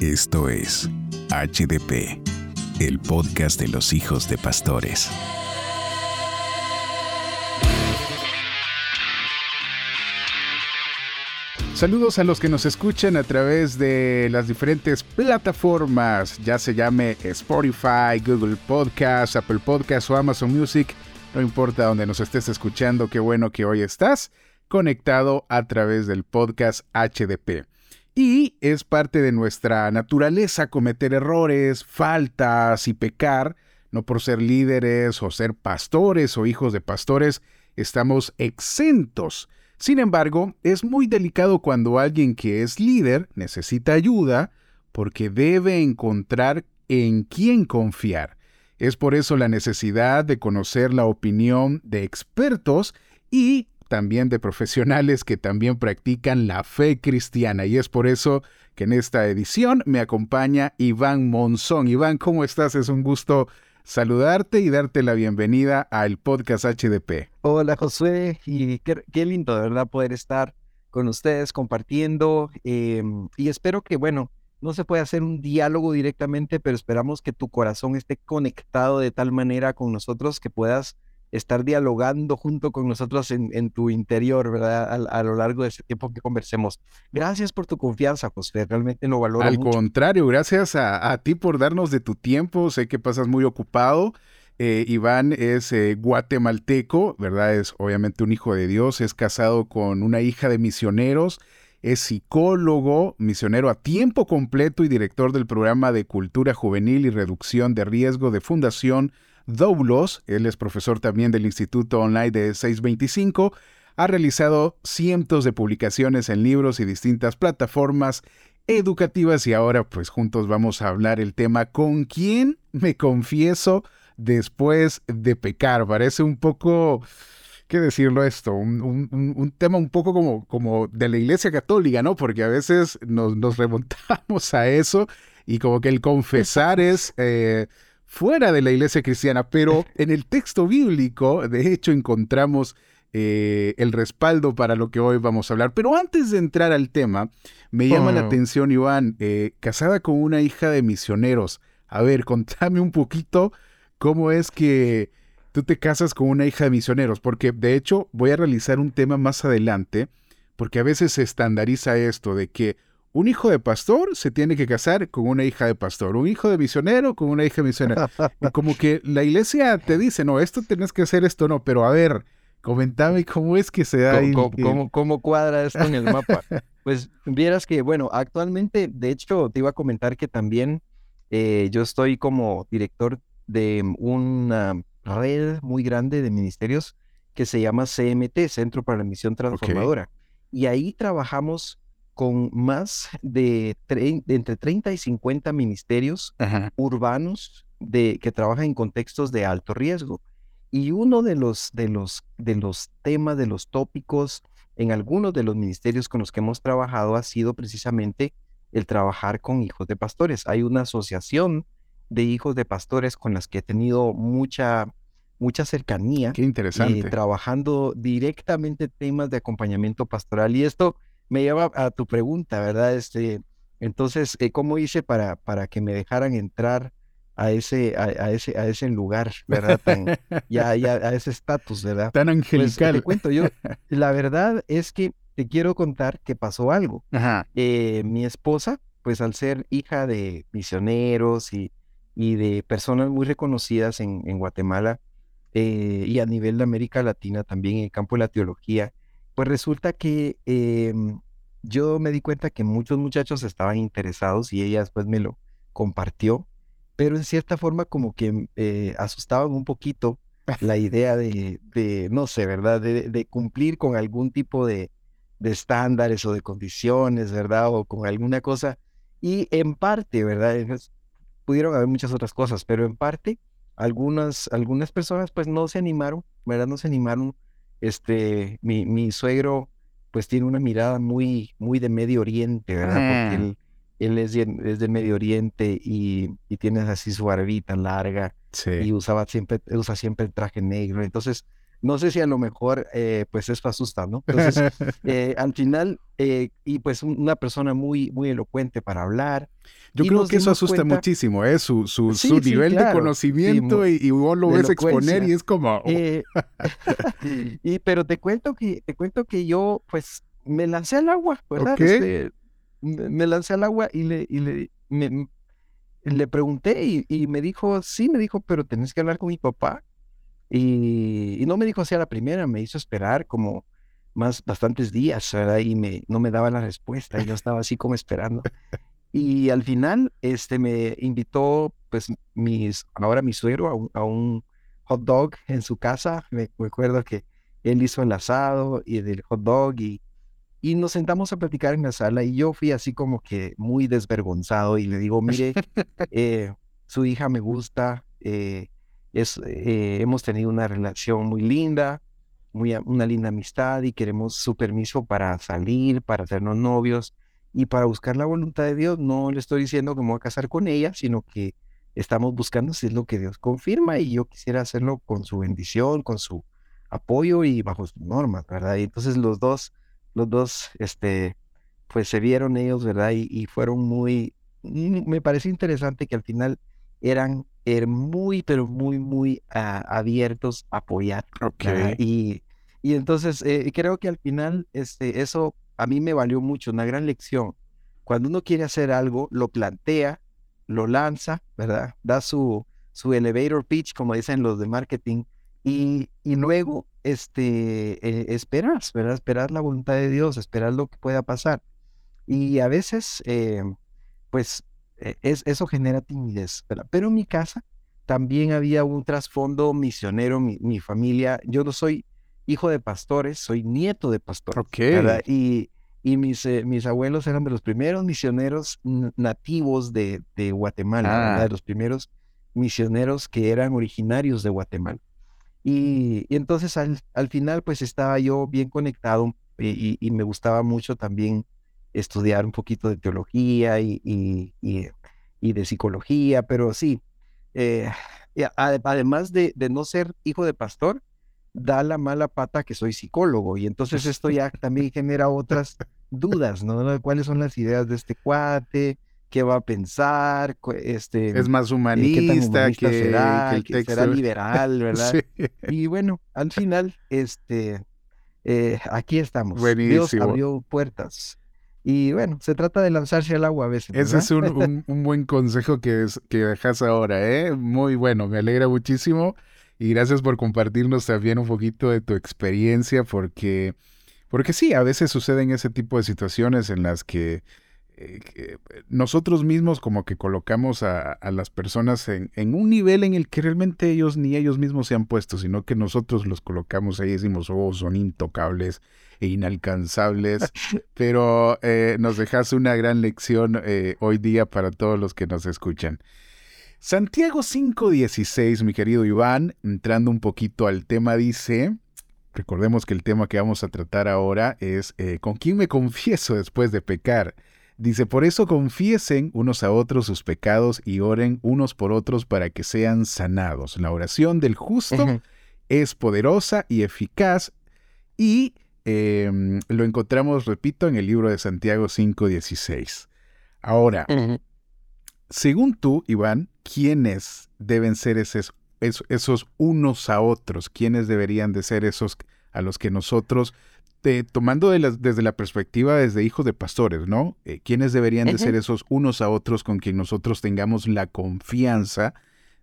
Esto es HDP, el podcast de los hijos de pastores. Saludos a los que nos escuchan a través de las diferentes plataformas, ya se llame Spotify, Google Podcast, Apple Podcast o Amazon Music, no importa donde nos estés escuchando, qué bueno que hoy estás conectado a través del podcast HDP. Y es parte de nuestra naturaleza cometer errores, faltas y pecar. No por ser líderes o ser pastores o hijos de pastores, estamos exentos. Sin embargo, es muy delicado cuando alguien que es líder necesita ayuda porque debe encontrar en quién confiar. Es por eso la necesidad de conocer la opinión de expertos y también de profesionales que también practican la fe cristiana. Y es por eso que en esta edición me acompaña Iván Monzón. Iván, ¿cómo estás? Es un gusto saludarte y darte la bienvenida al podcast HDP. Hola Josué, y qué, lindo de verdad poder estar con ustedes compartiendo em, y espero que, bueno, no se puede hacer un diálogo directamente, pero esperamos que tu corazón esté conectado de tal manera con nosotros que puedas estar dialogando junto con nosotros en, tu interior, ¿verdad? A, lo largo de ese tiempo que conversemos. Gracias por tu confianza, José, realmente lo valoro. Al contrario, gracias a, ti por darnos de tu tiempo, sé que pasas muy ocupado. Eh, Iván es eh, guatemalteco, ¿verdad? Es obviamente un hijo de Dios, es casado con una hija de misioneros, es psicólogo, misionero a tiempo completo y director del programa de cultura juvenil y reducción de riesgo de Fundación Doulos, él es profesor también del Instituto Online de 625, ha realizado cientos de publicaciones en libros y distintas plataformas educativas y ahora pues juntos vamos a hablar el tema ¿Con quién me confieso después de pecar? Parece un poco... ¿qué decirlo esto? Un, tema un poco como, como de la Iglesia Católica, ¿no? Porque a veces nos, nos remontamos a eso y como que el confesar es eh, fuera de la iglesia cristiana, pero en el texto bíblico, de hecho, encontramos eh, el respaldo para lo que hoy vamos a hablar. Pero antes de entrar al tema, me llama la oh. atención, Iván, eh, casada con una hija de misioneros. A ver, contame un poquito cómo es que tú te casas con una hija de misioneros, porque de hecho voy a realizar un tema más adelante, porque a veces se estandariza esto de que un hijo de pastor se tiene que casar con una hija de pastor, un hijo de misionero con una hija de misionero. como que la iglesia te dice, no, esto tenés que hacer, esto no, pero a ver, comentame cómo es que se da ¿Cómo, cómo, cuadra esto en el mapa? Pues vieras que, bueno, actualmente, de hecho, te iba a comentar que también eh, yo estoy como director de una red muy grande de ministerios que se llama CMT, Centro para la Misión Transformadora. Y ahí trabajamos con más de, entre 30 y 50 ministerios urbanos de, que trabajan en contextos de alto riesgo. Y uno de los, de, los, de los temas, de los tópicos en algunos de los ministerios con los que hemos trabajado ha sido precisamente el trabajar con hijos de pastores. Hay una asociación de hijos de pastores con las que he tenido mucha, mucha cercanía. Qué interesante. Eh, trabajando directamente temas de acompañamiento pastoral. Y esto me lleva a tu pregunta, ¿verdad? Este, entonces, eh, ¿cómo hice para, para que me dejaran entrar a ese, a, ese, a ese lugar, ¿verdad? ya, ya, a ese estatus, ¿verdad? Tan pues, angelical. te cuento, yo, la verdad es que te quiero contar que pasó algo. Eh, mi esposa, pues al ser hija de misioneros y, y de personas muy reconocidas en, en Guatemala eh, y a nivel de América Latina también en el campo de la teología, pues resulta que em, yo me di cuenta que muchos muchachos estaban interesados y ella después me lo compartió, pero en cierta forma como que eh, asustaban un poquito la idea de, no sé, ¿verdad? De, cumplir con algún tipo de, estándares o de condiciones, ¿verdad? O con alguna cosa. Y en parte, ¿verdad? pudieron haber muchas otras cosas, pero en parte algunas, algunas personas pues no se animaron, ¿verdad? No se animaron este, mi, mi suegro pues tiene una mirada muy, muy de Medio Oriente, ¿verdad? Porque él, él es, es, de Medio Oriente y, y tiene así su barbita larga y usaba siempre, usa siempre el traje negro. Entonces, no sé si a lo mejor, eh, pues esto asusta, ¿no? Entonces, eh, al final, eh, y pues una persona muy, muy elocuente para hablar. Yo creo que eso asusta muchísimo, ¿eh? Su, su, su nivel de conocimiento y, vos lo ves exponer y es como... Oh. y, pero te cuento que, te cuento que yo, pues, me lancé al agua, ¿verdad? Este, me lancé al agua y le, y le, le pregunté y, y, me dijo, sí, me dijo, pero tenés que hablar con mi papá y, no me dijo así a la primera, me hizo esperar como más bastantes días, ¿verdad? Y me, no me daba la respuesta y yo estaba así como esperando. Y al final, este, me invitó, pues, mis, ahora mi suegro a un, hot dog en su casa. Me, acuerdo que él hizo el asado y el hot dog y, y nos sentamos a platicar en la sala y yo fui así como que muy desvergonzado y le digo, mire, eh, su hija me gusta, eh, eh, hemos tenido una relación muy linda, muy, una linda amistad y queremos su permiso para salir, para hacernos novios y para buscar la voluntad de Dios. No le estoy diciendo que me voy a casar con ella, sino que estamos buscando si es lo que Dios confirma y yo quisiera hacerlo con su bendición, con su apoyo y bajo sus normas, ¿verdad? Y entonces los dos, los dos, este, pues se vieron ellos, ¿verdad? Y, y fueron muy, mm, me parece interesante que al final eran muy, pero muy, muy ah, abiertos a apoyar. Y, y entonces eh, creo que al final este, eso a mí me valió mucho, una gran lección. Cuando uno quiere hacer algo, lo plantea, lo lanza, ¿verdad? Da su, su elevator pitch, como dicen los de marketing, y, y luego este, eh, esperas, ¿verdad? Esperar la voluntad de Dios, esperar lo que pueda pasar. Y a veces, eh, pues es, eso genera timidez. Pero en mi casa también había un trasfondo misionero, mi, familia. Yo no soy hijo de pastores, soy nieto de pastores. Y, y mis, eh, mis abuelos eran de los primeros misioneros nativos de, de Guatemala, de ah. los primeros misioneros que eran originarios de Guatemala. Y, entonces al, al, final pues estaba yo bien conectado y, y me gustaba mucho también estudiar un poquito de teología y, y, de psicología, pero sí, eh, además de, no ser hijo de pastor, da la mala pata que soy psicólogo y entonces esto ya también genera otras dudas, ¿no? ¿Cuáles son las ideas de este cuate? ¿Qué va a pensar? Este, es más humanista, que, será, el texto. será liberal, ¿verdad? Y bueno, al final, este, eh, aquí estamos. Dios abrió puertas. Y bueno, se trata de lanzarse al agua a veces. Ese es un, buen consejo que, es, que dejas ahora, ¿eh? Muy bueno, me alegra muchísimo. Y gracias por compartirnos también un poquito de tu experiencia, porque, porque sí, a veces suceden ese tipo de situaciones en las que eh, nosotros mismos como que colocamos a, las personas en, un nivel en el que realmente ellos ni ellos mismos se han puesto, sino que nosotros los colocamos ahí y decimos, oh, son intocables e inalcanzables, pero eh, nos dejas una gran lección eh, hoy día para todos los que nos escuchan. Santiago 5.16, mi querido Iván, entrando un poquito al tema, dice, recordemos que el tema que vamos a tratar ahora es, ¿con quién me confieso después de pecar? Dice, por eso confiesen unos a otros sus pecados y oren unos por otros para que sean sanados. La oración del justo es poderosa y eficaz y em, lo encontramos, repito, en el libro de Santiago 5.16. Ahora, según tú, Iván, ¿quiénes deben ser esos, esos unos a otros? ¿Quiénes deberían de ser esos a los que nosotros tomando desde la perspectiva desde hijos de pastores, ¿no? Eh, ¿Quiénes deberían de ser esos unos a otros con quien nosotros tengamos la confianza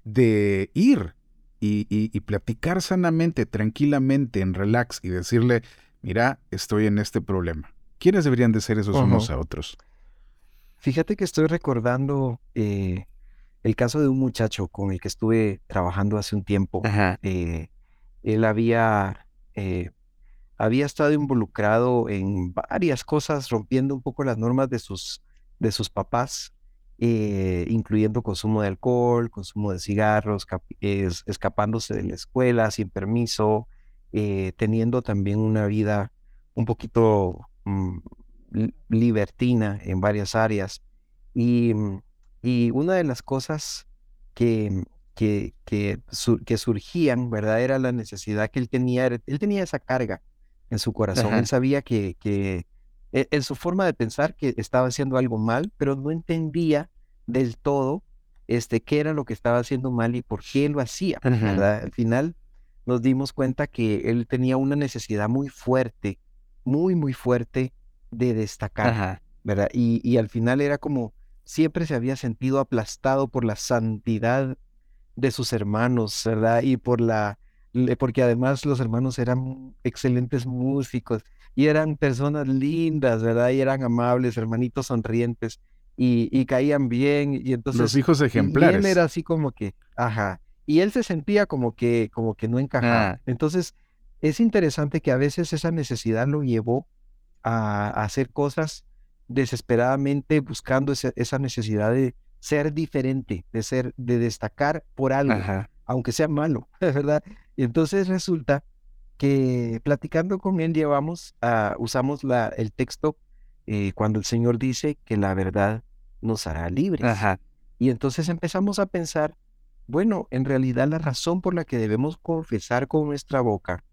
de ir y, platicar sanamente, tranquilamente, en relax y decirle, mira, estoy en este problema? ¿Quiénes deberían de ser esos unos a otros? Fíjate que estoy recordando eh, el caso de un muchacho con el que estuve trabajando hace un tiempo. Eh, él había había estado involucrado en varias cosas, rompiendo un poco las normas de sus, de sus papás, eh, incluyendo consumo de alcohol, consumo de cigarros, escapándose de la escuela sin permiso, eh, teniendo también una vida un poquito mm, libertina en varias áreas. Y, mm, y, una de las cosas que, que, que, que, surgían, ¿verdad? Era la necesidad que él tenía, él tenía esa carga en su corazón, él sabía que, que e, en su forma de pensar que estaba haciendo algo mal, pero no entendía del todo este, qué era lo que estaba haciendo mal y por qué lo hacía, ¿verdad? Al final nos dimos cuenta que él tenía una necesidad muy fuerte, muy, muy fuerte de destacar, ¿verdad? Y, y al final era como siempre se había sentido aplastado por la santidad de sus hermanos, ¿verdad? Y por la, porque además los hermanos eran excelentes músicos y eran personas lindas, ¿verdad? Y eran amables, hermanitos sonrientes y, caían bien y entonces... Los hijos ejemplares. Y él era así como que, ajá, y él se sentía como que, como que no encajaba. Ah. Entonces, es interesante que a veces esa necesidad lo llevó a, hacer cosas desesperadamente buscando esa necesidad de ser diferente, de ser, de destacar por algo, aunque sea malo, ¿verdad? Y entonces resulta que platicando con él llevamos, a, usamos la, el texto eh, cuando el Señor dice que la verdad nos hará libres. Y entonces empezamos a pensar bueno, en realidad la razón por la que debemos confesar con nuestra boca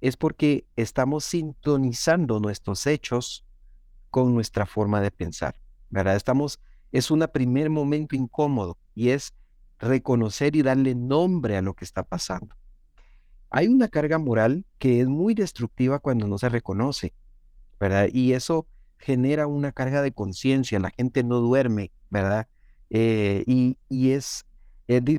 es porque estamos sintonizando nuestros hechos con nuestra forma de pensar, ¿verdad? Estamos, es un primer momento incómodo y es reconocer y darle nombre a lo que está pasando. Hay una carga moral que es muy destructiva cuando no se reconoce, ¿verdad? Y eso genera una carga de conciencia, la gente no duerme, ¿verdad? Eh, y, y es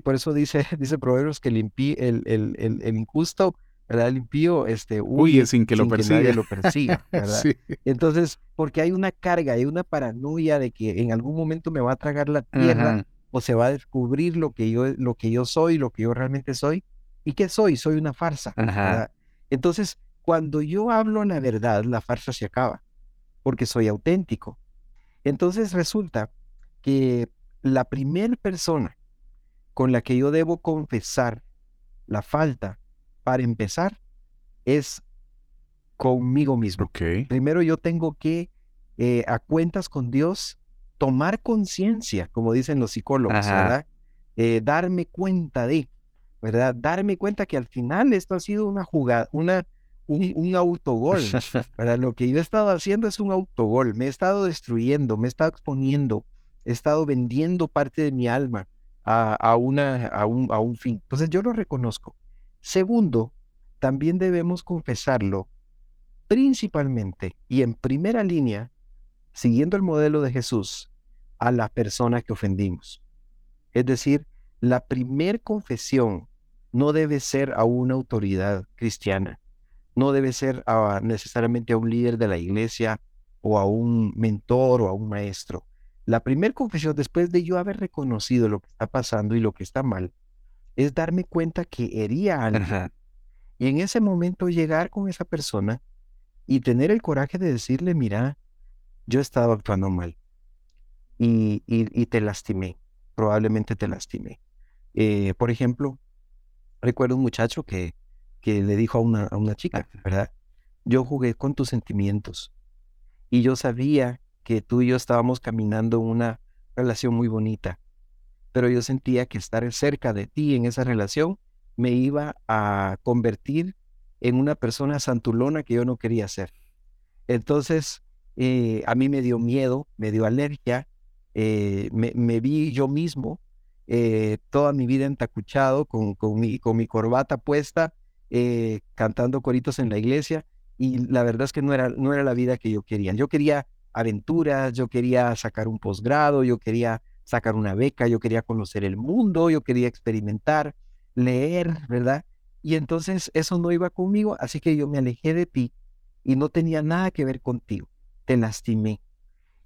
por eso dice, dice Proverbios que el, el, el, el, injusto, ¿verdad? El impío, este, huye, sin que, lo, persiga. nadie lo persiga. ¿verdad? Entonces, porque hay una carga, hay una paranoia de que en algún momento me va a tragar la tierra o se va a descubrir lo que yo, lo que yo soy, lo que yo realmente soy. ¿Y qué soy? Soy una farsa. Entonces, cuando yo hablo la verdad, la farsa se acaba, porque soy auténtico. Entonces resulta que la primera persona con la que yo debo confesar la falta para empezar es conmigo mismo. Primero yo tengo que, eh, a cuentas con Dios, tomar conciencia, como dicen los psicólogos, ¿verdad? Eh, darme cuenta de, ¿verdad? Darme cuenta que al final esto ha sido una jugada, una, un, un autogol, ¿verdad? Lo que yo he estado haciendo es un autogol, me he estado destruyendo, me he estado exponiendo, he estado vendiendo parte de mi alma, a, una, a, un, a un fin. Entonces yo lo reconozco. Segundo, también debemos confesarlo principalmente y en primera línea, siguiendo el modelo de Jesús, a la persona que ofendimos. Es decir, la primer confesión no debe ser a una autoridad cristiana, no debe ser necesariamente a un líder de la iglesia o a un mentor o a un maestro. La primera confesión, después de yo haber reconocido lo que está pasando y lo que está mal, es darme cuenta que hería a alguien. Y en ese momento llegar con esa persona y tener el coraje de decirle, mira, yo he estado actuando mal y, y, te lastimé, probablemente te lastimé. Eh, por ejemplo, recuerdo un muchacho que, que le dijo a una, a una chica, ¿verdad? Yo jugué con tus sentimientos y yo sabía que tú y yo estábamos caminando una relación muy bonita, pero yo sentía que estar cerca de ti en esa relación me iba a convertir en una persona santulona que yo no quería ser. Entonces, eh, a mí me dio miedo, me dio alergia, eh, me, vi yo mismo eh, toda mi vida entacuchado, con, con, mi, con mi corbata puesta, cantando coritos en la iglesia, y la verdad es que no era, no era la vida que yo quería. Yo quería aventuras, yo quería sacar un posgrado, yo quería sacar una beca, yo quería conocer el mundo, yo quería experimentar, leer, ¿verdad? Y entonces eso no iba conmigo, así que yo me alejé de ti y no tenía nada que ver contigo, te lastimé.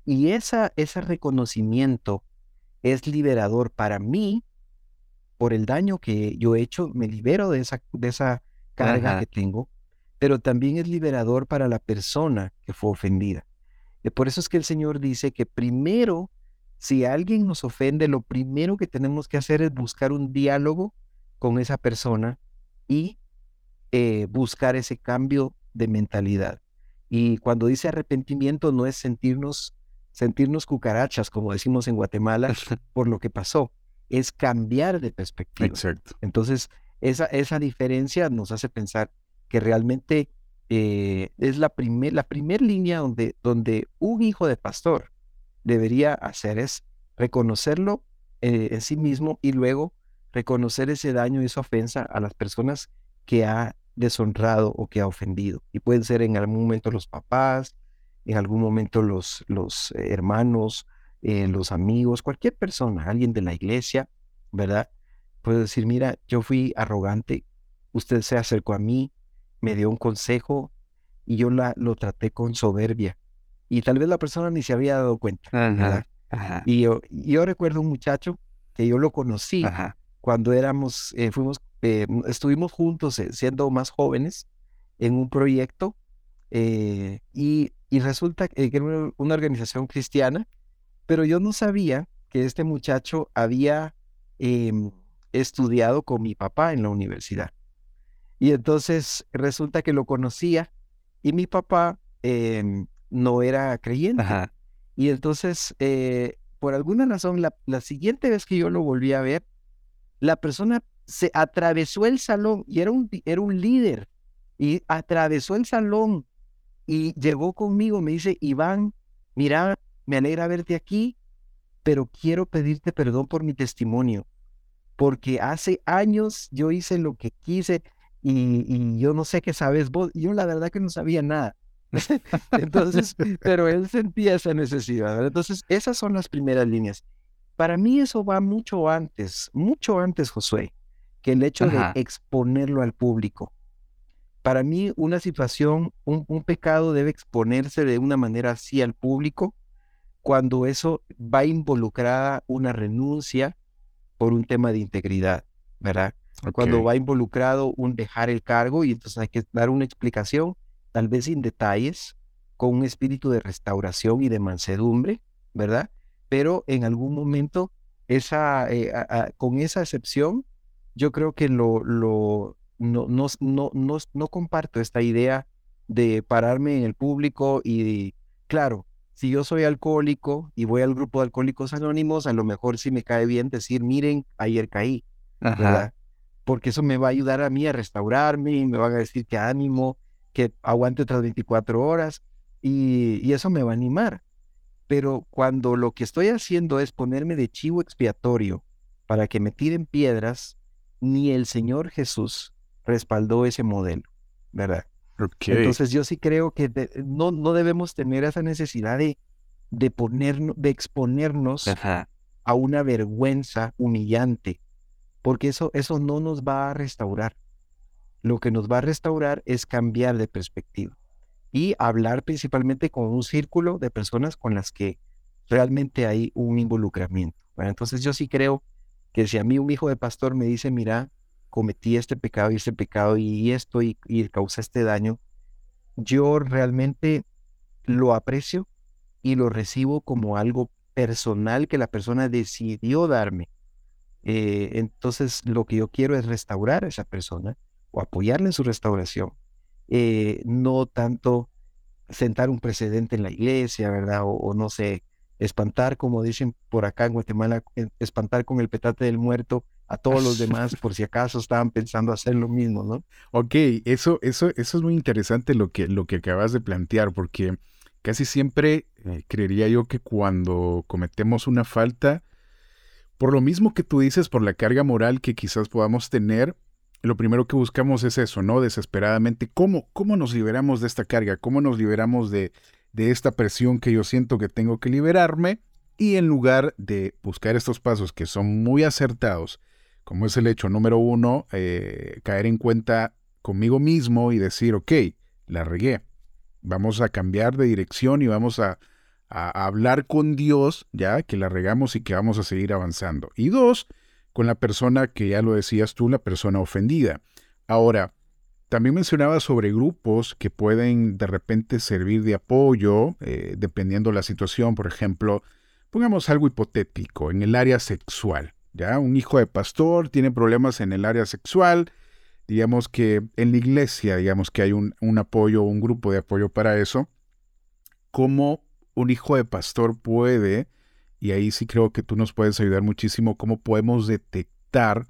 Y esa, ese reconocimiento es liberador para mí por el daño que yo he hecho, me libero de esa, de esa carga que tengo, pero también es liberador para la persona que fue ofendida. Eh, por eso es que el Señor dice que primero, si alguien nos ofende, lo primero que tenemos que hacer es buscar un diálogo con esa persona y eh, buscar ese cambio de mentalidad. Y cuando dice arrepentimiento no es sentirnos, sentirnos cucarachas, como decimos en Guatemala, por lo que pasó. es cambiar de perspectiva. Exacto. Entonces, esa, esa diferencia nos hace pensar que realmente eh, es la primera la primer línea donde, donde un hijo de pastor debería hacer es reconocerlo eh, en sí mismo y luego reconocer ese daño y esa ofensa a las personas que ha deshonrado o que ha ofendido. Y pueden ser en algún momento los papás, en algún momento los, los hermanos, eh, los amigos, cualquier persona, alguien de la iglesia, ¿verdad? Puede decir, mira, yo fui arrogante, usted se acercó a mí, me dio un consejo y yo la, lo traté con soberbia. Y tal vez la persona ni se había dado cuenta. Y yo, yo, recuerdo un muchacho que yo lo conocí cuando éramos, eh, fuimos, eh, estuvimos juntos siendo más jóvenes en un proyecto y, y, resulta que era una organización cristiana pero yo no sabía que este muchacho había em, estudiado con mi papá en la universidad. Y entonces resulta que lo conocía y mi papá em, no era creyente. Y entonces, eh, por alguna razón, la, la, siguiente vez que yo lo volví a ver, la persona se atravesó el salón y era un, era un líder. Y atravesó el salón y llegó conmigo, me dice, Iván, mira, me alegra verte aquí, pero quiero pedirte perdón por mi testimonio, porque hace años yo hice lo que quise y, yo no sé qué sabes vos, yo la verdad que no sabía nada. Entonces, pero él sentía esa necesidad. Entonces, esas son las primeras líneas. Para mí eso va mucho antes, mucho antes, Josué, que el hecho de exponerlo al público. Para mí, una situación, un, pecado debe exponerse de una manera así al público cuando eso va involucrada una renuncia por un tema de integridad, ¿verdad? Cuando va involucrado un dejar el cargo y entonces hay que dar una explicación, tal vez sin detalles, con un espíritu de restauración y de mansedumbre, ¿verdad? Pero en algún momento, esa, eh, con esa excepción, yo creo que lo, lo, no, no, no, no, comparto esta idea de pararme en el público y, claro, si yo soy alcohólico y voy al grupo de alcohólicos anónimos, a lo mejor sí me cae bien decir, miren, ayer caí, ¿verdad? Porque eso me va a ayudar a mí a restaurarme y me van a decir que ánimo, que aguante otras 24 horas y, y eso me va a animar. Pero cuando lo que estoy haciendo es ponerme de chivo expiatorio para que me tiren piedras, ni el Señor Jesús respaldó ese modelo, ¿verdad? Entonces yo sí creo que no, no debemos tener esa necesidad de, de, de exponernos a una vergüenza humillante, porque eso, eso no nos va a restaurar. Lo que nos va a restaurar es cambiar de perspectiva y hablar principalmente con un círculo de personas con las que realmente hay un involucramiento. entonces yo sí creo que si a mí un hijo de pastor me dice, mira, cometí este pecado y este pecado y esto y, y causé este daño, yo realmente lo aprecio y lo recibo como algo personal que la persona decidió darme. Eh, entonces lo que yo quiero es restaurar a esa persona o apoyarle en su restauración, eh, no tanto sentar un precedente en la iglesia, ¿verdad? o, no sé, espantar, como dicen por acá en Guatemala, espantar con el petate del muerto a todos los demás por si acaso estaban pensando hacer lo mismo, ¿no? Ok, eso, eso, eso es muy interesante lo que, lo que acabas de plantear, porque casi siempre eh, creería yo que cuando cometemos una falta, por lo mismo que tú dices, por la carga moral que quizás podamos tener, lo primero que buscamos es eso, ¿no? Desesperadamente, ¿cómo, cómo nos liberamos de esta carga? ¿Cómo nos liberamos de, de esta presión que yo siento que tengo que liberarme? Y en lugar de buscar estos pasos que son muy acertados, como es el hecho número uno, eh, caer en cuenta conmigo mismo y decir, ok, la regué, vamos a cambiar de dirección y vamos a, hablar con Dios, ya que la regamos y que vamos a seguir avanzando. Y dos, con la persona que ya lo decías tú, la persona ofendida. Ahora, también mencionaba sobre grupos que pueden de repente servir de apoyo, eh, dependiendo la situación. Por ejemplo, pongamos algo hipotético, en el área sexual. ¿Ya? Un hijo de pastor tiene problemas en el área sexual, digamos que en la iglesia, digamos que hay un, un apoyo, un grupo de apoyo para eso. ¿Cómo un hijo de pastor puede y ahí sí creo que tú nos puedes ayudar muchísimo, cómo podemos detectar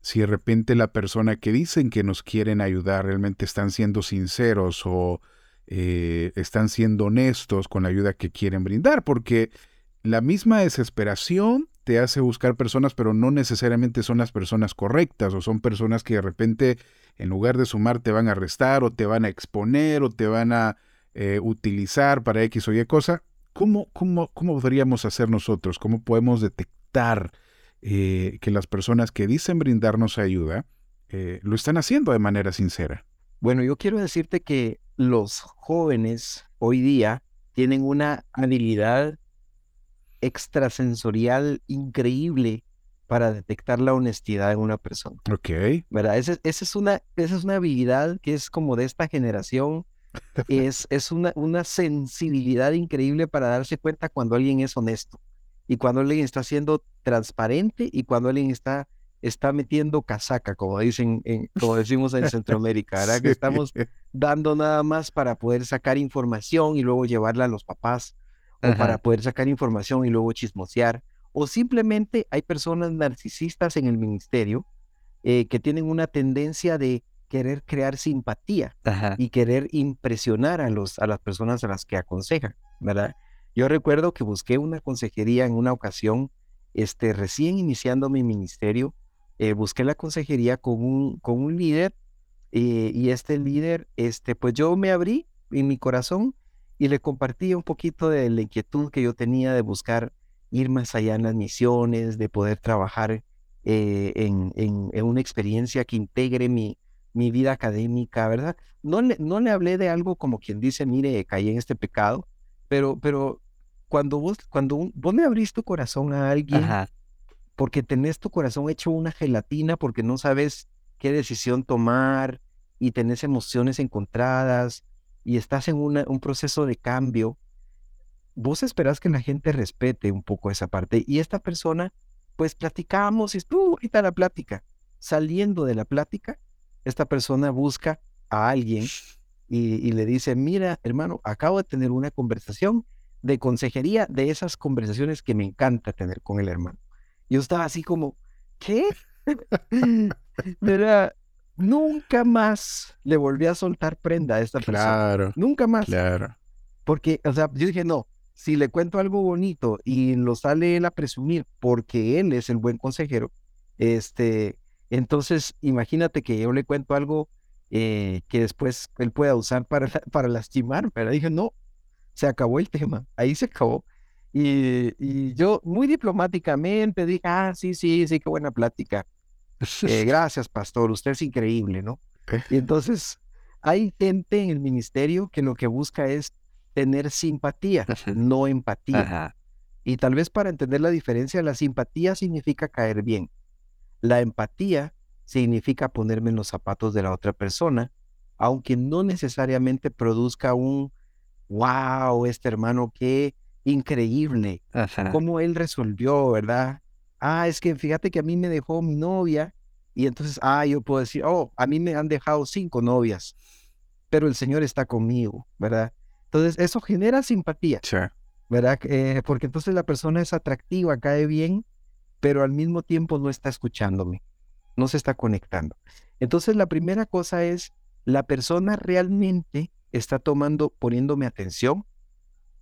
si de repente la persona que dicen que nos quieren ayudar realmente están siendo sinceros o eh, están siendo honestos con la ayuda que quieren brindar, porque la misma desesperación te hace buscar personas, pero no necesariamente son las personas correctas o son personas que de repente en lugar de sumar te van a restar o te van a exponer o te van a eh, utilizar para X o Y cosa. ¿Cómo, cómo, cómo podríamos hacer nosotros? ¿Cómo podemos detectar eh, que las personas que dicen brindarnos ayuda eh, lo están haciendo de manera sincera? Bueno, yo quiero decirte que los jóvenes hoy día tienen una habilidad extrasensorial increíble para detectar la honestidad en una persona. Ok. ¿Verdad? Esa, es, una, esa es una habilidad que es como de esta generación. es es una, una sensibilidad increíble para darse cuenta cuando alguien es honesto y cuando alguien está siendo transparente y cuando alguien está, está metiendo casaca, como dicen, como decimos en Centroamérica, ¿verdad? Que estamos dando nada más para poder sacar información y luego llevarla a los papás, o para poder sacar información y luego chismosear, o simplemente hay personas narcisistas en el ministerio eh, que tienen una tendencia de querer crear simpatía y querer impresionar a, los, a las personas a las que aconsejan, ¿verdad? Yo recuerdo que busqué una consejería en una ocasión, este, recién iniciando mi ministerio, eh, busqué la consejería con un, con un líder eh, y este líder, este, pues yo me abrí en mi corazón y le compartí un poquito de la inquietud que yo tenía de buscar ir más allá en las misiones, de poder trabajar eh, en, en, una experiencia que integre mi, mi vida académica, ¿verdad? No le, no le hablé de algo como quien dice, mire, caí en este pecado, pero, pero cuando vos, cuando vos me abrís tu corazón a alguien, porque tenés tu corazón hecho una gelatina, porque no sabes qué decisión tomar y tenés emociones encontradas y estás en un proceso de cambio, vos esperás que la gente respete un poco esa parte. Y esta persona, pues platicamos y estuvo ahorita la plática. Saliendo de la plática, esta persona busca a alguien y le dice, mira, hermano, acabo de tener una conversación de consejería de esas conversaciones que me encanta tener con el hermano. Yo estaba así como, ¿qué? Era, nunca más le volví a soltar prenda a esta persona. Nunca más. Claro. Porque, o sea, yo dije, no, si le cuento algo bonito y lo sale él a presumir porque él es el buen consejero, este, entonces imagínate que yo le cuento algo eh, que después él pueda usar para, para lastimar, pero dije, no, se acabó el tema, ahí se acabó. Y, yo muy diplomáticamente dije, ah, sí, sí, sí, qué buena plática. Eh, gracias, pastor, usted es increíble, ¿no? Y entonces hay gente en el ministerio que lo que busca es tener simpatía, no empatía. Y tal vez para entender la diferencia, la simpatía significa caer bien. La empatía significa ponerme en los zapatos de la otra persona, aunque no necesariamente produzca un wow, este hermano, qué increíble, cómo él resolvió, ¿verdad? Ah, es que fíjate que a mí me dejó mi novia y entonces, ah, yo puedo decir, oh, a mí me han dejado cinco novias, pero el Señor está conmigo, ¿verdad? Entonces, eso genera simpatía, ¿verdad? Eh, porque entonces la persona es atractiva, cae bien, pero al mismo tiempo no está escuchándome, no se está conectando. Entonces, la primera cosa es, la persona realmente está tomando, poniéndome atención,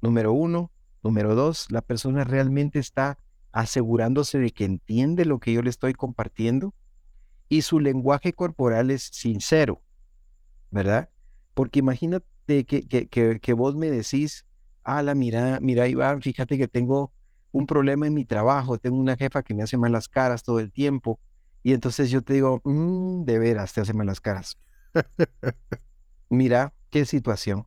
número uno. Número dos, la persona realmente está asegurándose de que entiende lo que yo le estoy compartiendo y su lenguaje corporal es sincero, ¿verdad? Porque imagínate que, que, que, vos me decís, ala, mira, mira Iván, fíjate que tengo un problema en mi trabajo, tengo una jefa que me hace malas caras todo el tiempo y entonces yo te digo, mm, de veras te hace malas caras. mira, qué situación.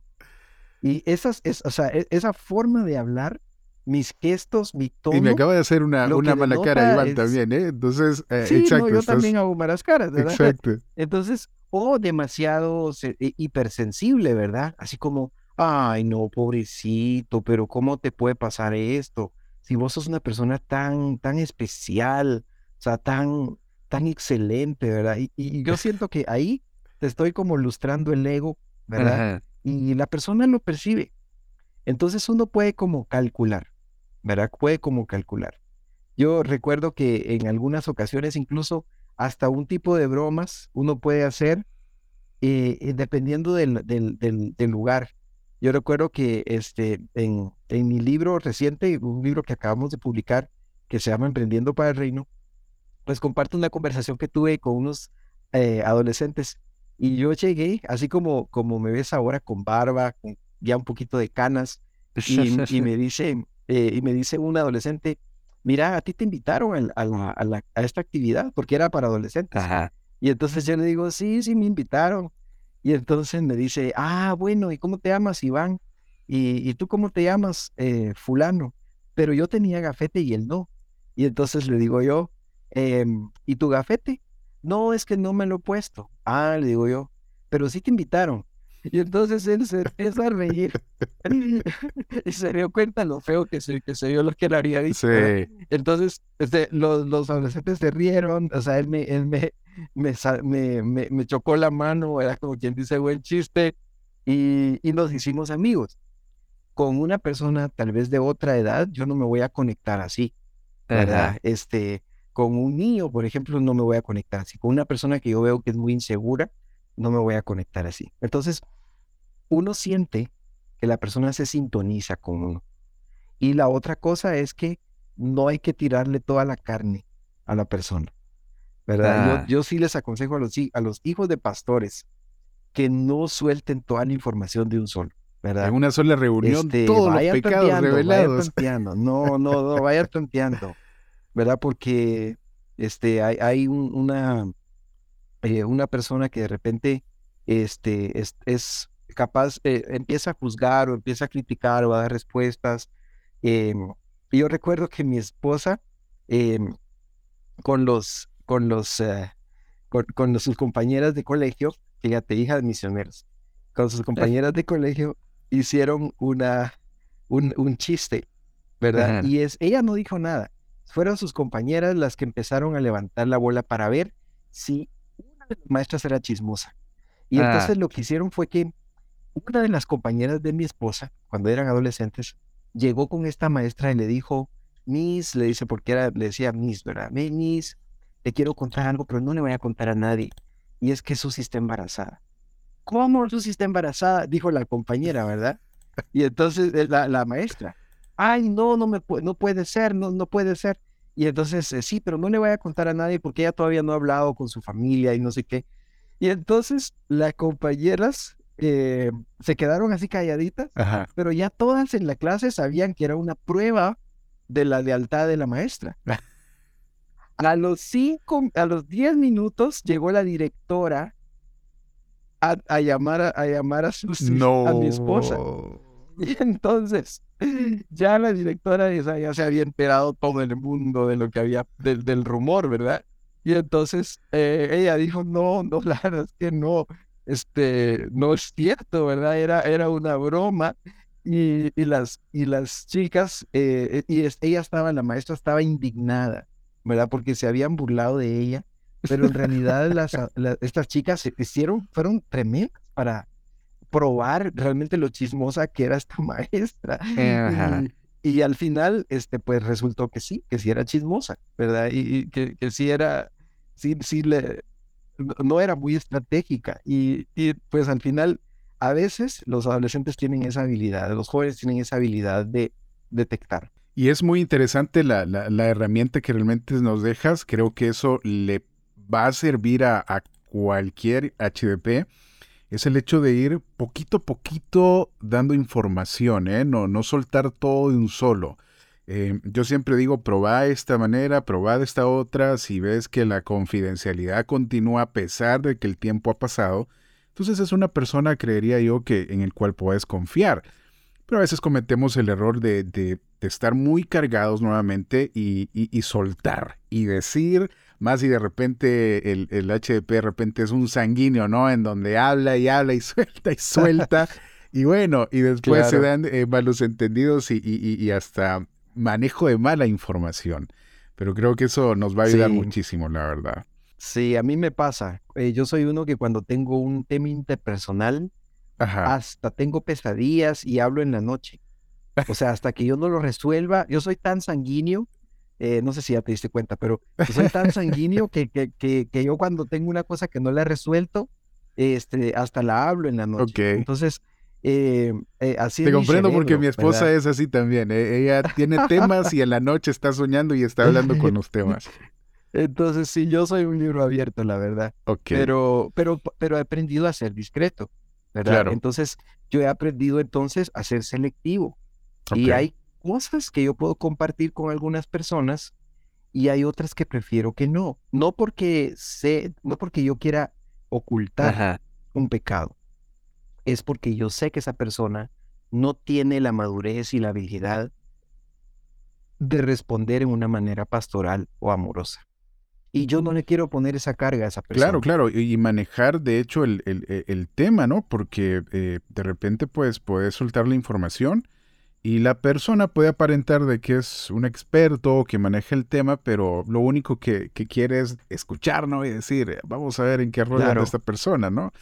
Y esas, es, o sea, e, esa forma de hablar, mis gestos, mi tono. Y me acaba de hacer una, una mala cara Iván también, ¿eh? Entonces, eh, sí, No, yo también hago malas caras, ¿verdad? Exacto. Entonces, o demasiado e, hipersensible, ¿verdad? Así como, ay, no, pobrecito, pero ¿cómo te puede pasar esto? Si vos sos una persona tan, tan especial, o sea, tan, tan excelente, ¿verdad? Y, y yo siento que ahí te estoy como lustrando el ego ¿verdad? Y la persona lo percibe. Entonces uno puede como calcular, ¿verdad? Puede como calcular. Yo recuerdo que en algunas ocasiones incluso hasta un tipo de bromas uno puede hacer eh, eh, dependiendo del, del, lugar. Yo recuerdo que este, en, en mi libro reciente, un libro que acabamos de publicar, que se llama Emprendiendo para el Reino, pues comparto una conversación que tuve con unos eh, adolescentes. Y yo llegué, así como, como me ves ahora, con barba, con ya un poquito de canas, y, me dice, y me dice un adolescente, mira, a ti te invitaron a, a, a, esta actividad porque era para adolescentes. Y entonces yo le digo, sí, sí, me invitaron. Y entonces me dice, ah, bueno, ¿y cómo te llamas, Iván? ¿Y, tú cómo te llamas, eh, fulano? Pero yo tenía gafete y él no. Y entonces le digo yo, em, ¿y tu gafete? No, es que no me lo he puesto. Ah, le digo yo, pero sí te invitaron. Y entonces él se empieza a reír. y se dio cuenta lo feo que se, que se vio lo que le había dicho. Entonces, este, los, los adolescentes se rieron. O sea, él me, él me, me, me, me, chocó la mano, era como quien dice buen chiste. Y, y nos hicimos amigos. Con una persona tal vez de otra edad, yo no me voy a conectar así. ¿Verdad? Este, con un niño, por ejemplo, no me voy a conectar así. Con una persona que yo veo que es muy insegura, no me voy a conectar así. Entonces, uno siente que la persona se sintoniza con uno. Y la otra cosa es que no hay que tirarle toda la carne a la persona. ¿Verdad? Yo, sí les aconsejo a los, a los hijos de pastores que no suelten toda la información de un solo. ¿verdad? En una sola reunión, este, todos los pecados revelados. No, no, no, vaya tanteando, ¿verdad? Porque este, hay, hay una, eh, una persona que de repente este, es, capaz, eh, empieza a juzgar o empieza a criticar o a dar respuestas. Em, yo recuerdo que mi esposa, em, con los, con los, eh, con, sus compañeras de colegio, fíjate, hija de misioneros, con sus compañeras de colegio hicieron una, un, un chiste, ¿verdad? Y es, ella no dijo nada. Fueron sus compañeras las que empezaron a levantar la bola para ver si una de las maestras era chismosa. Y ah. entonces lo que hicieron fue que una de las compañeras de mi esposa, cuando eran adolescentes, llegó con esta maestra y le dijo, Miss, le dice, porque era, le decía Miss, ¿verdad? Miss, te quiero contar algo, pero no le voy a contar a nadie. Y es que Susi está embarazada. ¿Cómo Susi está embarazada? Dijo la compañera, ¿verdad? Y entonces eh, la, la maestra, ay, no, no, me no puede ser, no, no puede ser. Y entonces, eh, sí, pero no le voy a contar a nadie porque ella todavía no ha hablado con su familia y no sé qué. Y entonces las compañeras eh, se quedaron así calladitas, pero ya todas en la clase sabían que era una prueba de la lealtad de la maestra. a los cinco, a los diez minutos llegó la directora a, llamar a, llamar a, su, a mi esposa. Y entonces ya la directora ya se había enterado todo el mundo de lo que había, del rumor, ¿verdad? Y entonces eh, ella dijo, no, no, la verdad es que no, este, no es cierto, ¿verdad? Era, era una broma. Y, y las, y las chicas, eh, y ella estaba, la maestra estaba indignada, ¿verdad? Porque se habían burlado de ella, pero en realidad las, estas chicas se hicieron, fueron tremendas para probar realmente lo chismosa que era esta maestra. Y, al final, este, pues resultó que sí, que sí era chismosa, ¿verdad? Y, que, que sí era, sí, sí le, no era muy estratégica y, pues al final a veces los adolescentes tienen esa habilidad, los jóvenes tienen esa habilidad de detectar. Y es muy interesante la, la, herramienta que realmente nos dejas. Creo que eso le va a servir a, a cualquier HDP. Es el hecho de ir poquito a poquito dando información, ¿eh? no, no soltar todo de un solo. Eh, yo siempre digo, probá de esta manera, probá de esta otra, si ves que la confidencialidad continúa a pesar de que el tiempo ha pasado, entonces es una persona, creería yo, que en el cual puedes confiar. Pero a veces cometemos el error de, de, estar muy cargados nuevamente y, y, soltar y decir, más y de repente el, el, HDP de repente es un sanguíneo, ¿no? En donde habla y habla y suelta y suelta. y bueno, y después se dan eh, malos entendidos y, y hasta manejo de mala información. Pero creo que eso nos va a ayudar muchísimo, la verdad. Sí, a mí me pasa. Eh, yo soy uno que cuando tengo un tema interpersonal, hasta tengo pesadillas y hablo en la noche. O sea, hasta que yo no lo resuelva, yo soy tan sanguíneo, eh, no sé si ya te diste cuenta, pero soy tan sanguíneo que, que, que, yo cuando tengo una cosa que no la he resuelto, este, hasta la hablo en la noche. Entonces, eh, eh, así Te comprendo porque mi esposa es así también. Ella tiene temas y en la noche está soñando y está hablando con los temas. Entonces, sí, yo soy un libro abierto, la verdad. Pero, pero, pero he aprendido a ser discreto, ¿verdad? Entonces, yo he aprendido entonces a ser selectivo. Y hay cosas que yo puedo compartir con algunas personas y hay otras que prefiero que no. No porque sé, no porque yo quiera ocultar un pecado. Es porque yo sé que esa persona no tiene la madurez y la habilidad de responder en una manera pastoral o amorosa. Y yo no le quiero poner esa carga a esa persona. Claro, claro, y manejar de hecho el, el, tema, ¿no? Porque eh, de repente pues puedes soltar la información y la persona puede aparentar de que es un experto que maneja el tema, pero lo único que, quiere es escuchar, ¿no? Y decir, vamos a ver en qué rol esta persona, ¿no?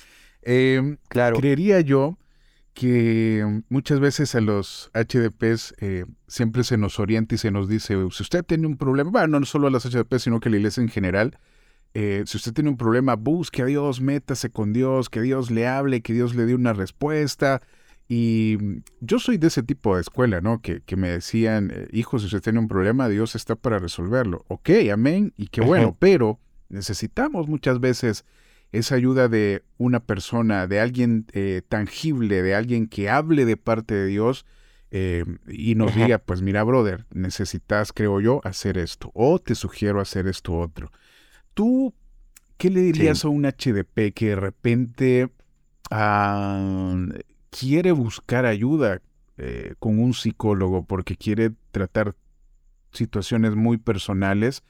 Em, claro. Creería yo que muchas veces a los HDPs eh, siempre se nos orienta y se nos dice, si usted tiene un problema, bueno, no solo a las HDPs, sino que a la iglesia en general, eh, si usted tiene un problema, busque a Dios, métase con Dios, que Dios le hable, que Dios le dé una respuesta. Y yo soy de ese tipo de escuela, ¿no? Que, que me decían, eh, hijo, si usted tiene un problema, Dios está para resolverlo. Ok, amén, y qué bueno, pero necesitamos muchas veces esa ayuda de una persona, de alguien eh, tangible, de alguien que hable de parte de Dios eh, y nos diga, pues mira, brother, necesitas, creo yo, hacer esto, o te sugiero hacer esto otro. ¿Tú qué le dirías a un HDP que de repente ah, quiere buscar ayuda eh, con un psicólogo porque quiere tratar situaciones muy personales?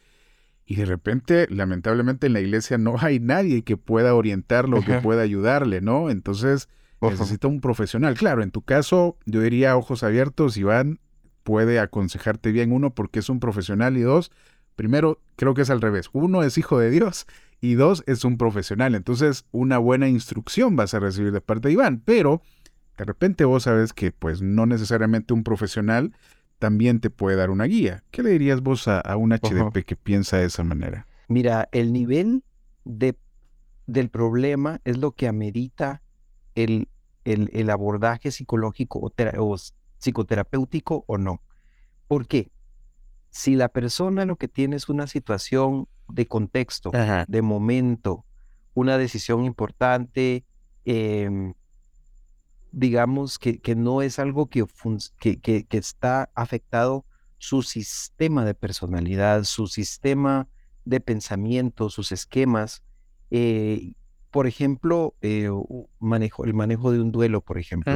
Y de repente, lamentablemente en la iglesia no hay nadie que pueda orientarlo, que pueda ayudarle, ¿no? Entonces necesita un profesional. Claro, en tu caso yo diría ojos abiertos, Iván puede aconsejarte bien uno porque es un profesional y dos, primero creo que es al revés, uno es hijo de Dios y dos es un profesional, entonces una buena instrucción vas a recibir de parte de Iván, pero de repente vos sabes que pues no necesariamente un profesional también te puede dar una guía. ¿Qué le dirías vos a, un HDP que piensa de esa manera? Mira, el nivel de, del problema es lo que amerita el, el, abordaje psicológico o, psicoterapéutico o no. ¿Por qué? Si la persona lo que tiene es una situación de contexto, de momento, una decisión importante, eh, digamos, que, que no es algo que, que, que, está afectado su sistema de personalidad, su sistema de pensamiento, sus esquemas. Eh, por ejemplo, eh, manejo, el manejo de un duelo, por ejemplo.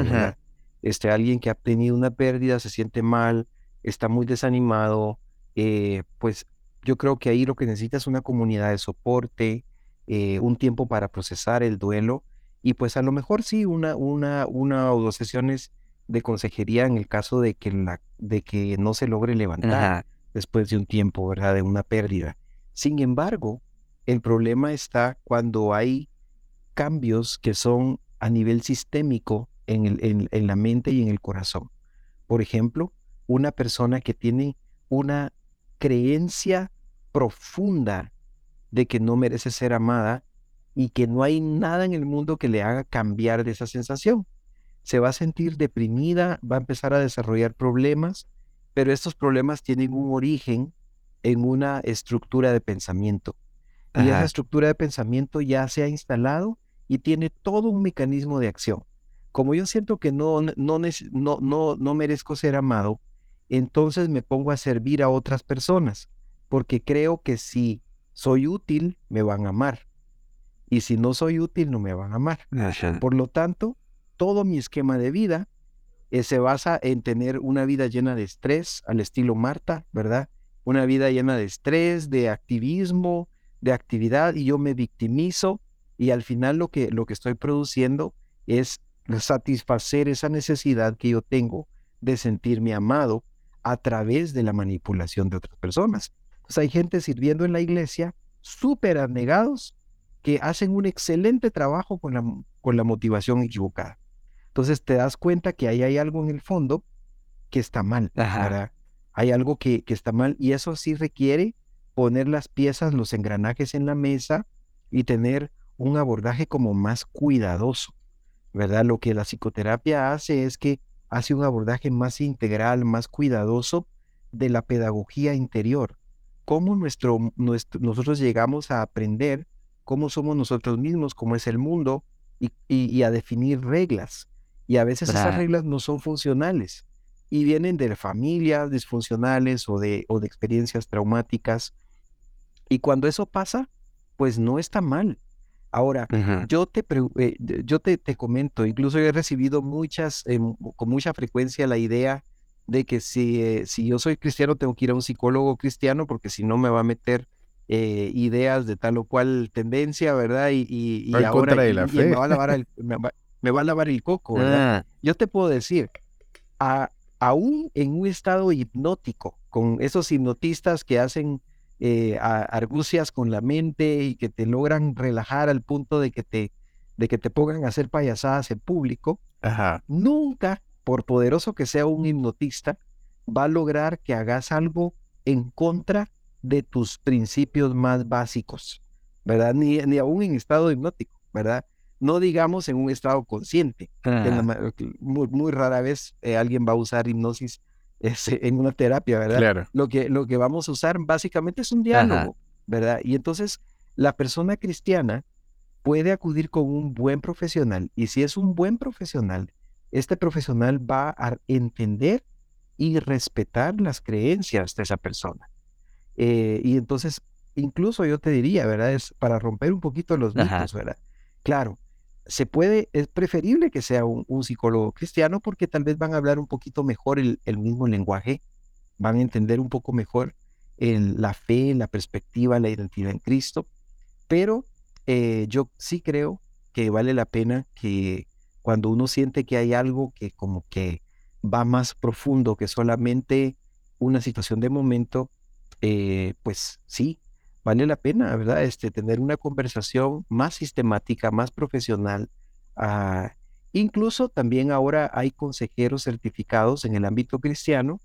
Este, alguien que ha tenido una pérdida, se siente mal, está muy desanimado, eh, pues yo creo que ahí lo que necesita es una comunidad de soporte, un tiempo para procesar el duelo y pues a lo mejor sí, una, una, una o dos sesiones de consejería en el caso de que, la, de que no se logre levantar después de un tiempo, ¿verdad? De una pérdida. Sin embargo, el problema está cuando hay cambios que son a nivel sistémico en, el, en, en la mente y en el corazón. Por ejemplo, una persona que tiene una creencia profunda de que no merece ser amada y que no hay nada en el mundo que le haga cambiar de esa sensación. Se va a sentir deprimida, va a empezar a desarrollar problemas, pero estos problemas tienen un origen en una estructura de pensamiento. Y esa estructura de pensamiento ya se ha instalado y tiene todo un mecanismo de acción. Como yo siento que no, no, no, no, no merezco ser amado, entonces me pongo a servir a otras personas, porque creo que si soy útil, me van a amar y si no soy útil no me van a amar. Por lo tanto, todo mi esquema de vida eh, se basa en tener una vida llena de estrés, al estilo Marta, ¿verdad? Una vida llena de estrés, de activismo, de actividad, y yo me victimizo y al final lo que, lo que estoy produciendo es satisfacer esa necesidad que yo tengo de sentirme amado a través de la manipulación de otras personas. Entonces hay gente sirviendo en la iglesia súper abnegados que hacen un excelente trabajo con la, con la motivación equivocada. Entonces te das cuenta que ahí hay algo en el fondo que está mal, Hay algo que, que está mal y eso sí requiere poner las piezas, los engranajes en la mesa y tener un abordaje como más cuidadoso, ¿verdad? Lo que la psicoterapia hace es que hace un abordaje más integral, más cuidadoso de la pedagogía interior. Cómo nuestro, nosotros llegamos a aprender cómo somos nosotros mismos, cómo es el mundo y, a definir reglas. Y a veces esas reglas no son funcionales y vienen de familias disfuncionales o de, o de experiencias traumáticas. Y cuando eso pasa, pues no está mal. Ahora, yo, te, eh, yo te, te, comento, incluso he recibido muchas, em, con mucha frecuencia la idea de que si, eh, si yo soy cristiano tengo que ir a un psicólogo cristiano porque si no me va a meter eh, ideas de tal o cual tendencia, ¿verdad? Y, y, ahora me, va a lavar el, me, va, a lavar el coco, ¿verdad? Ah. Yo te puedo decir, a, aún en un estado hipnótico, con esos hipnotistas que hacen eh, argucias con la mente y que te logran relajar al punto de que te, de que te pongan a hacer payasadas en público, nunca, por poderoso que sea un hipnotista, va a lograr que hagas algo en contra de tus principios más básicos, ¿verdad? Ni, ni aún en estado hipnótico, ¿verdad? No digamos en un estado consciente. muy, rara vez eh, alguien va a usar hipnosis en una terapia, ¿verdad? Claro. Lo que, lo que vamos a usar básicamente es un diálogo, ¿verdad? Y entonces la persona cristiana puede acudir con un buen profesional y si es un buen profesional, este profesional va a entender y respetar las creencias de esa persona. Eh, y entonces, incluso yo te diría, ¿verdad? Es para romper un poquito los mitos, ¿verdad? Claro, se puede, es preferible que sea un, psicólogo cristiano porque tal vez van a hablar un poquito mejor el, mismo lenguaje, van a entender un poco mejor la fe, la perspectiva, la identidad en Cristo, pero eh, yo sí creo que vale la pena que cuando uno siente que hay algo que como que va más profundo que solamente una situación de momento, eh, pues sí, vale la pena, ¿verdad? Este, tener una conversación más sistemática, más profesional. Ah, incluso también ahora hay consejeros certificados en el ámbito cristiano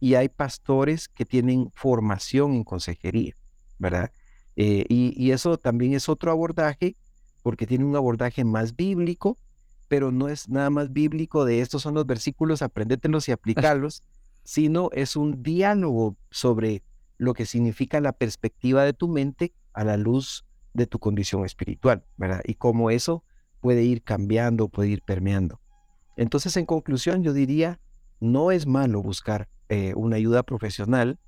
y hay pastores que tienen formación en consejería, ¿verdad? Eh, y, eso también es otro abordaje, porque tiene un abordaje más bíblico, pero no es nada más bíblico de estos son los versículos, apréndetelos y aplicarlos, sino es un diálogo sobre lo que significa la perspectiva de tu mente a la luz de tu condición espiritual, ¿verdad? Y cómo eso puede ir cambiando, puede ir permeando. Entonces, en conclusión, yo diría, no es malo buscar eh, una ayuda profesional,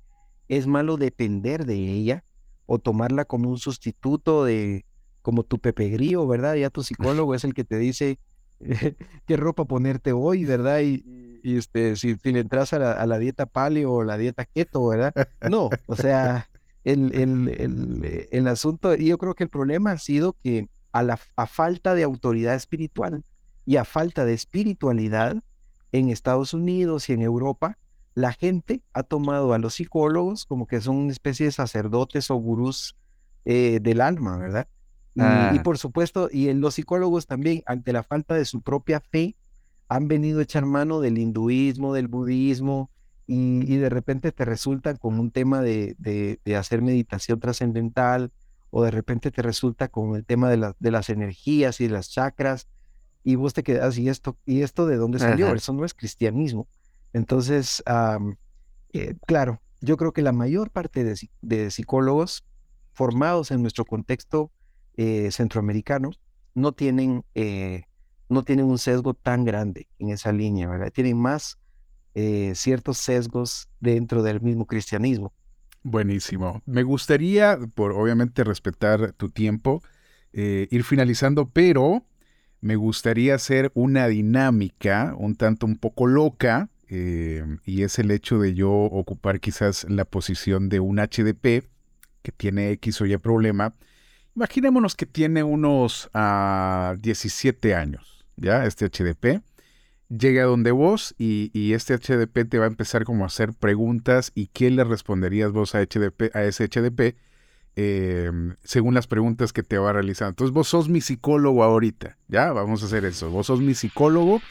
es malo depender de ella o tomarla como un sustituto de, como tu Pepe Grío, ¿verdad? Ya tu psicólogo es el que te dice qué ropa ponerte hoy, ¿verdad? Y, y este, si, le entras a la, dieta paleo o la dieta keto, ¿verdad? No, o sea, el, el, el, asunto, y yo creo que el problema ha sido que a, la, a falta de autoridad espiritual y a falta de espiritualidad en Estados Unidos y en Europa, la gente ha tomado a los psicólogos como que son una especie de sacerdotes o gurús eh, del alma, ¿verdad? Y, y, ah. por supuesto, y los psicólogos también, ante la falta de su propia fe, han venido a echar mano del hinduismo, del budismo, y, de repente te resulta con un tema de, de, hacer meditación trascendental, o de repente te resulta con el tema de, de, las energías y de las chakras, y vos te quedas, ¿y esto, y esto de dónde salió? Eso no es cristianismo. Entonces, eh, claro, yo creo que la mayor parte de, psicólogos formados en nuestro contexto eh, centroamericano no tienen eh, no tienen un sesgo tan grande en esa línea, ¿verdad? Tienen más eh, ciertos sesgos dentro del mismo cristianismo. Buenísimo. Me gustaría, por obviamente respetar tu tiempo, eh, ir finalizando, pero me gustaría hacer una dinámica un tanto un poco loca, eh, y es el hecho de yo ocupar quizás la posición de un HDP que tiene X o Y problema. Imaginémonos que tiene unos 17 ah, años ¿ya? Este HDP. Llega donde vos y, este HDP te va a empezar como a hacer preguntas y qué le responderías vos a, HDP, a ese HDP em, según las preguntas que te va realizando. Entonces vos sos mi psicólogo ahorita, ¿ya? Vamos a hacer eso. Vos sos mi psicólogo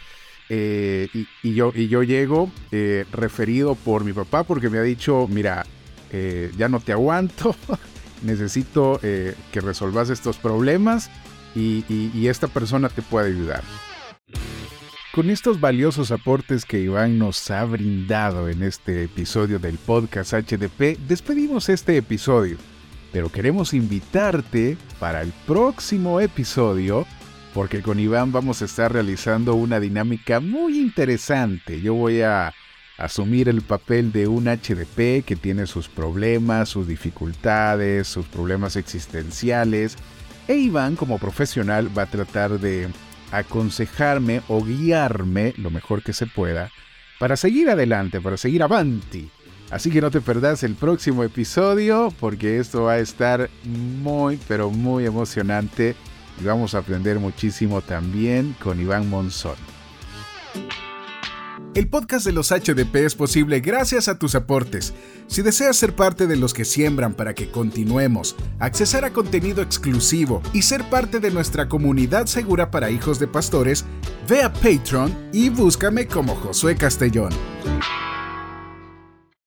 eh, y, yo, y yo llego eh, referido por mi papá porque me ha dicho, mira, eh, ya no te aguanto, necesito que resolvas estos problemas y, esta persona te puede ayudar. Con estos valiosos aportes que Iván nos ha brindado en este episodio del podcast HDP, despedimos este episodio, pero queremos invitarte para el próximo episodio porque con Iván vamos a estar realizando una dinámica muy interesante. Yo voy a asumir el papel de un HDP que tiene sus problemas, sus dificultades, sus problemas existenciales, e Iván como profesional va a tratar de aconsejarme o guiarme lo mejor que se pueda para seguir adelante, para seguir avanti. Así que no te perdás el próximo episodio porque esto va a estar muy, pero muy emocionante y vamos a aprender muchísimo también con Iván Monzón. El podcast de los HDP es posible gracias a tus aportes. Si deseas ser parte de los que siembran para que continuemos, accesar a contenido exclusivo y ser parte de nuestra comunidad segura para hijos de pastores, ve a Patreon y búscame como Josué Castellón.